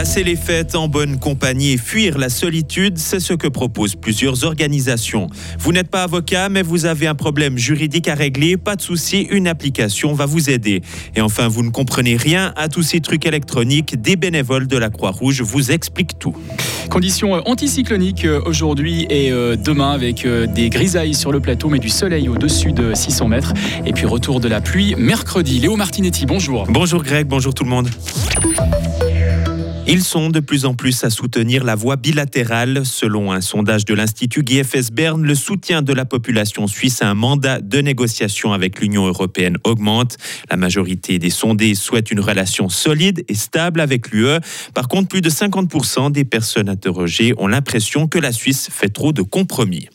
Passer les fêtes en bonne compagnie et fuir la solitude, c'est ce que proposent plusieurs organisations. Vous n'êtes pas avocat, mais vous avez un problème juridique à régler, pas de souci, une application va vous aider. Et enfin, vous ne comprenez rien à tous ces trucs électroniques, des bénévoles de la Croix-Rouge vous expliquent tout. Conditions euh, anticycloniques euh, aujourd'hui et euh, demain avec des grisailles sur le plateau, mais du soleil au-dessus de 600 mètres. Et puis retour de la pluie mercredi. Léo Martinetti, bonjour. Bonjour Greg, bonjour tout le monde. Ils sont de plus en plus à soutenir la voie bilatérale. Selon un sondage de l'Institut GFS Berne, le soutien de la population suisse à un mandat de négociation avec l'Union européenne augmente. La majorité des sondés souhaitent une relation solide et stable avec l'UE. Par contre, plus de 50% des personnes interrogées ont l'impression que la Suisse fait trop de compromis.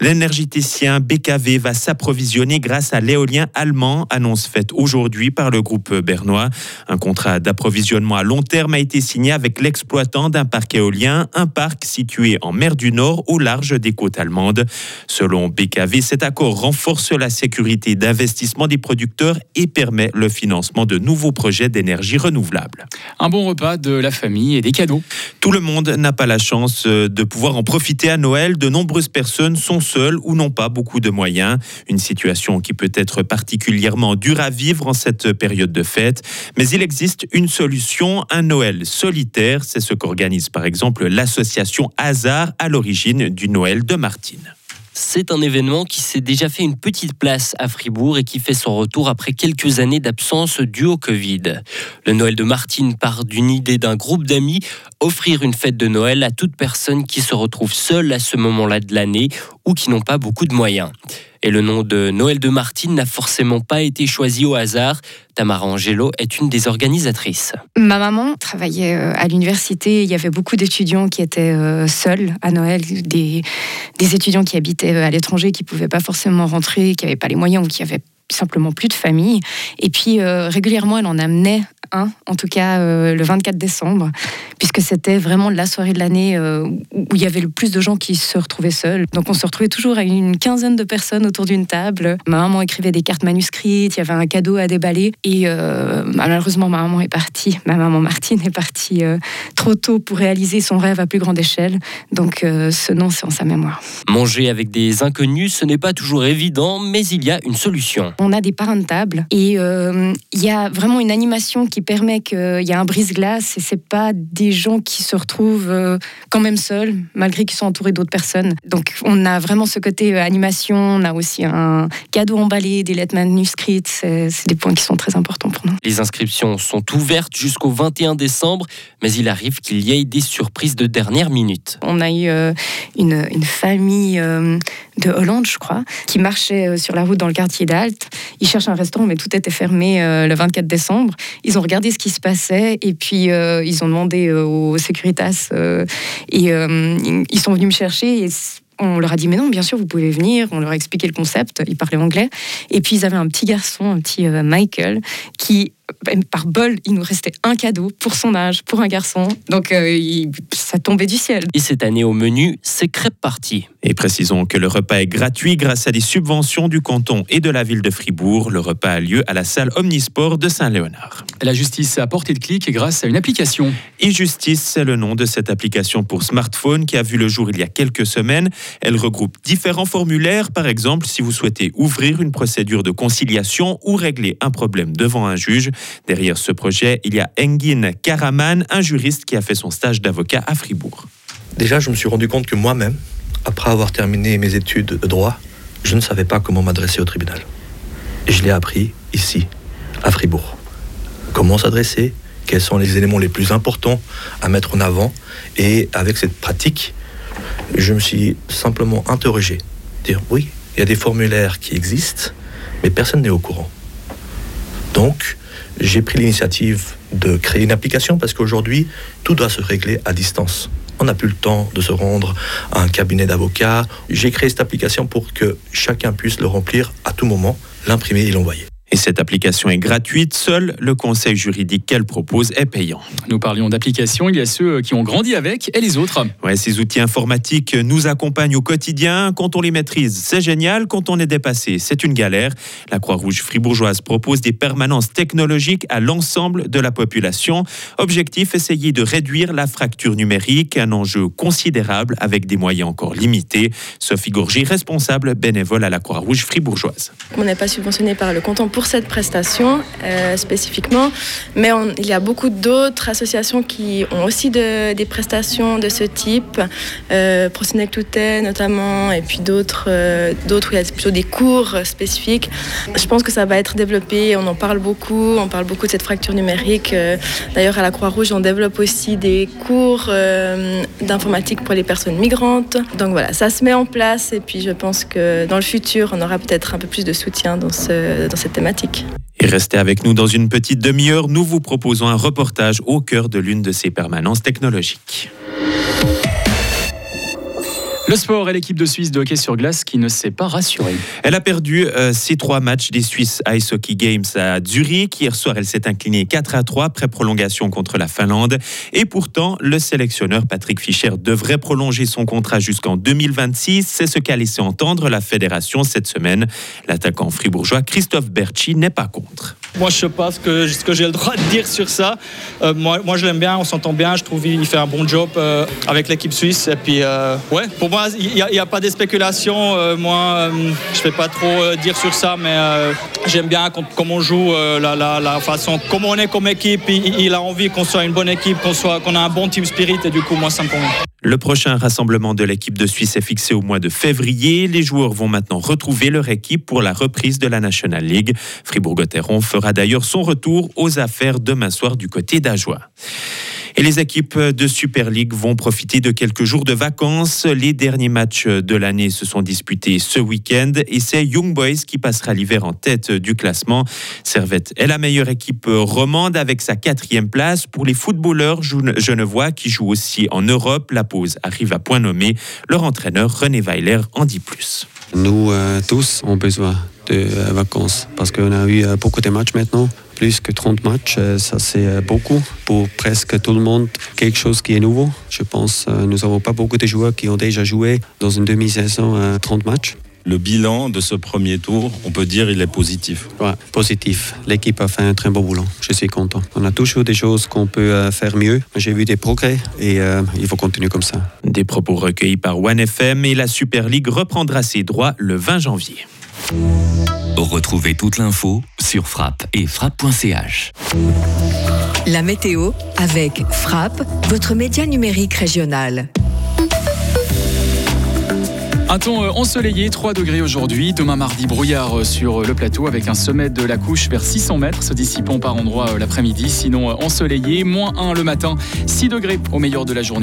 L'énergéticien BKV va s'approvisionner grâce à l'éolien allemand, annonce faite aujourd'hui par le groupe bernois. Un contrat d'approvisionnement à long terme a été signé avec l'exploitant d'un parc éolien, un parc situé en mer du Nord au large des côtes allemandes. Selon BKV, cet accord renforce la sécurité d'investissement des producteurs et permet le financement de nouveaux projets d'énergie renouvelable. Un bon repas de la famille et des cadeaux. Tout le monde n'a pas la chance de pouvoir en profiter à Noël. De nombreuses personnes sont seuls ou n'ont pas beaucoup de moyens. Une situation qui peut être particulièrement dure à vivre en cette période de fête. Mais il existe une solution, un Noël solitaire. C'est ce qu'organise par exemple l'association Hasard à l'origine du Noël de Martine. C'est un événement qui s'est déjà fait une petite place à Fribourg et qui fait son retour après quelques années d'absence due au Covid. Le Noël de Martine part d'une idée d'un groupe d'amis, offrir une fête de Noël à toute personne qui se retrouve seule à ce moment-là de l'année ou qui n'ont pas beaucoup de moyens. Et le nom de Noël de Martine n'a forcément pas été choisi au hasard. Tamara Angelo est une des organisatrices. Ma maman travaillait euh, à l'université. Il y avait beaucoup d'étudiants qui étaient euh, seuls à Noël, des, étudiants qui habitaient euh, à l'étranger, qui ne pouvaient pas forcément rentrer, qui n'avaient pas les moyens ou qui avaient simplement plus de famille. Et puis régulièrement, elle en amenait en tout cas euh, le 24 décembre, puisque c'était vraiment la soirée de l'année euh, où il y avait le plus de gens qui se retrouvaient seuls. Donc on se retrouvait toujours à une quinzaine de personnes autour d'une table. Ma maman écrivait des cartes manuscrites, il y avait un cadeau à déballer. Et euh, malheureusement, ma maman est partie, ma maman Martine est partie trop tôt pour réaliser son rêve à plus grande échelle. Donc ce nom, c'est en sa mémoire. Manger avec des inconnus, ce n'est pas toujours évident, mais il y a une solution. On a des parrains de table et il y a vraiment une animation qui permet qu'il y a un brise-glace et c'est pas des gens qui se retrouvent euh, quand même seuls, malgré qu'ils sont entourés d'autres personnes. Donc on a vraiment ce côté euh, animation, on a aussi un cadeau emballé, des lettres manuscrites, c'est des points qui sont très importants pour nous. Les inscriptions sont ouvertes jusqu'au 21 décembre, mais il arrive qu'il y ait des surprises de dernière minute. On a eu euh, une, une, famille de Hollande, je crois, qui marchait sur la route dans le quartier d'Alt. Ils cherchent un restaurant, mais tout était fermé le 24 décembre. Ils ont regardé ce qui se passait et puis euh, ils ont demandé euh, aux Securitas euh, et ils sont venus me chercher et on leur a dit mais non, bien sûr, vous pouvez venir. On leur a expliqué le concept. Ils parlaient anglais. Et puis ils avaient un petit garçon, un petit Michael, qui par bol, il nous restait un cadeau pour son âge, pour un garçon. Donc euh, ça tombait du ciel. Et cette année au menu, c'est crêpes parties. Et précisons que le repas est gratuit grâce à des subventions du canton et de la ville de Fribourg. Le repas a lieu à la salle Omnisport de Saint-Léonard. La justice a portée de clic grâce à une application. E-Justice, c'est le nom de cette application pour smartphone qui a vu le jour il y a quelques semaines. Elle regroupe différents formulaires. Par exemple, si vous souhaitez ouvrir une procédure de conciliation ou régler un problème devant un juge, Derrière ce projet, il y a Engin Karaman, un juriste qui a fait son stage d'avocat à Fribourg. Déjà, je me suis rendu compte que moi-même, après avoir terminé mes études de droit, je ne savais pas comment m'adresser au tribunal. Et je l'ai appris ici, à Fribourg. Comment s'adresser, quels sont les éléments les plus importants à mettre en avant. Et avec cette pratique, je me suis simplement interrogé. Dire oui, il y a des formulaires qui existent, mais personne n'est au courant. Donc, j'ai pris l'initiative de créer une application parce qu'aujourd'hui, tout doit se régler à distance. On n'a plus le temps de se rendre à un cabinet d'avocats. J'ai créé cette application pour que chacun puisse le remplir à tout moment, l'imprimer et l'envoyer. Et cette application est gratuite, seul le conseil juridique qu'elle propose est payant. Nous parlions d'applications, il y a ceux qui ont grandi avec et les autres. Ouais, ces outils informatiques nous accompagnent au quotidien. Quand on les maîtrise, c'est génial. Quand on est dépassé, c'est une galère. La Croix-Rouge fribourgeoise propose des permanences technologiques à l'ensemble de la population. Objectif, essayer de réduire la fracture numérique, un enjeu considérable avec des moyens encore limités. Sophie Gourgy, responsable bénévole à la Croix-Rouge fribourgeoise. On n'est pas subventionné par le canton pour cette prestation euh, spécifiquement, mais il y a beaucoup d'autres associations qui ont aussi de, des prestations de ce type, euh, Procinec notamment, et puis d'autres euh, d'autres où il y a plutôt des cours spécifiques. Je pense que ça va être développé, on en parle beaucoup, on parle beaucoup de cette fracture numérique. Euh, D'ailleurs, à la Croix-Rouge, on développe aussi des cours d'informatique pour les personnes migrantes. Donc voilà, ça se met en place, et puis je pense que dans le futur, on aura peut-être un peu plus de soutien dans, ce, dans cette thématique. Et restez avec nous dans une petite demi-heure. Nous vous proposons un reportage au cœur de l'une de ces permanences technologiques. Le sport et l'équipe de Suisse de hockey sur glace qui ne s'est pas rassurée. Elle a perdu euh, ses trois matchs des Swiss Ice Hockey Games à Zurich. Hier soir, elle s'est inclinée 4 à 3 après prolongation contre la Finlande. Et pourtant, le sélectionneur Patrick Fischer devrait prolonger son contrat jusqu'en 2026. C'est ce qu'a laissé entendre la fédération cette semaine. L'attaquant fribourgeois Christophe Berchi n'est pas contre. Moi, je sais pas ce que, ce que j'ai le droit de dire sur ça. Euh, moi, moi, je l'aime bien, on s'entend bien. Je trouve qu'il fait un bon job euh, avec l'équipe suisse. Et puis, euh, ouais, pour moi, il n'y a, pas de spéculation. Euh, moi, euh, je ne vais pas trop euh, dire sur ça, mais j'aime bien comment on joue, la, façon, comment on est comme équipe. Il, a envie qu'on soit une bonne équipe, qu'on qu'on a un bon team spirit. Et du coup, moi, ça me convient. Le prochain rassemblement de l'équipe de Suisse est fixé au mois de février. Les joueurs vont maintenant retrouver leur équipe pour la reprise de la National League. Fribourg-Gotteron fera d'ailleurs son retour aux affaires demain soir du côté d'Ajoie. Et les équipes de Super League vont profiter de quelques jours de vacances. Les derniers matchs de l'année se sont disputés ce week-end et c'est Young Boys qui passera l'hiver en tête du classement. Servette est la meilleure équipe romande avec sa quatrième place. Pour les footballeurs genevois qui jouent aussi en Europe, la pause arrive à point nommé. Leur entraîneur René Weiler en dit plus. Nous euh, tous avons besoin de euh, vacances parce qu'on a eu euh, beaucoup de matchs maintenant plus que 30 matchs, ça c'est beaucoup pour presque tout le monde. Quelque chose qui est nouveau. Je pense nous n'avons pas beaucoup de joueurs qui ont déjà joué dans une demi-saison 30 matchs. Le bilan de ce premier tour, on peut dire, il est positif. Ouais, positif. L'équipe a fait un très beau boulot. Je suis content. On a toujours des choses qu'on peut faire mieux. J'ai vu des progrès et euh, il faut continuer comme ça. Des propos recueillis par OneFM et la Super League reprendra ses droits le 20 janvier. Retrouvez toute l'info sur frappe et frappe.ch. La météo avec Frappe, votre média numérique régional. Un temps ensoleillé, 3 degrés aujourd'hui. Demain mardi, brouillard sur le plateau avec un sommet de la couche vers 600 mètres, se dissipant par endroits l'après-midi. Sinon ensoleillé, moins 1 le matin, 6 degrés au meilleur de la journée.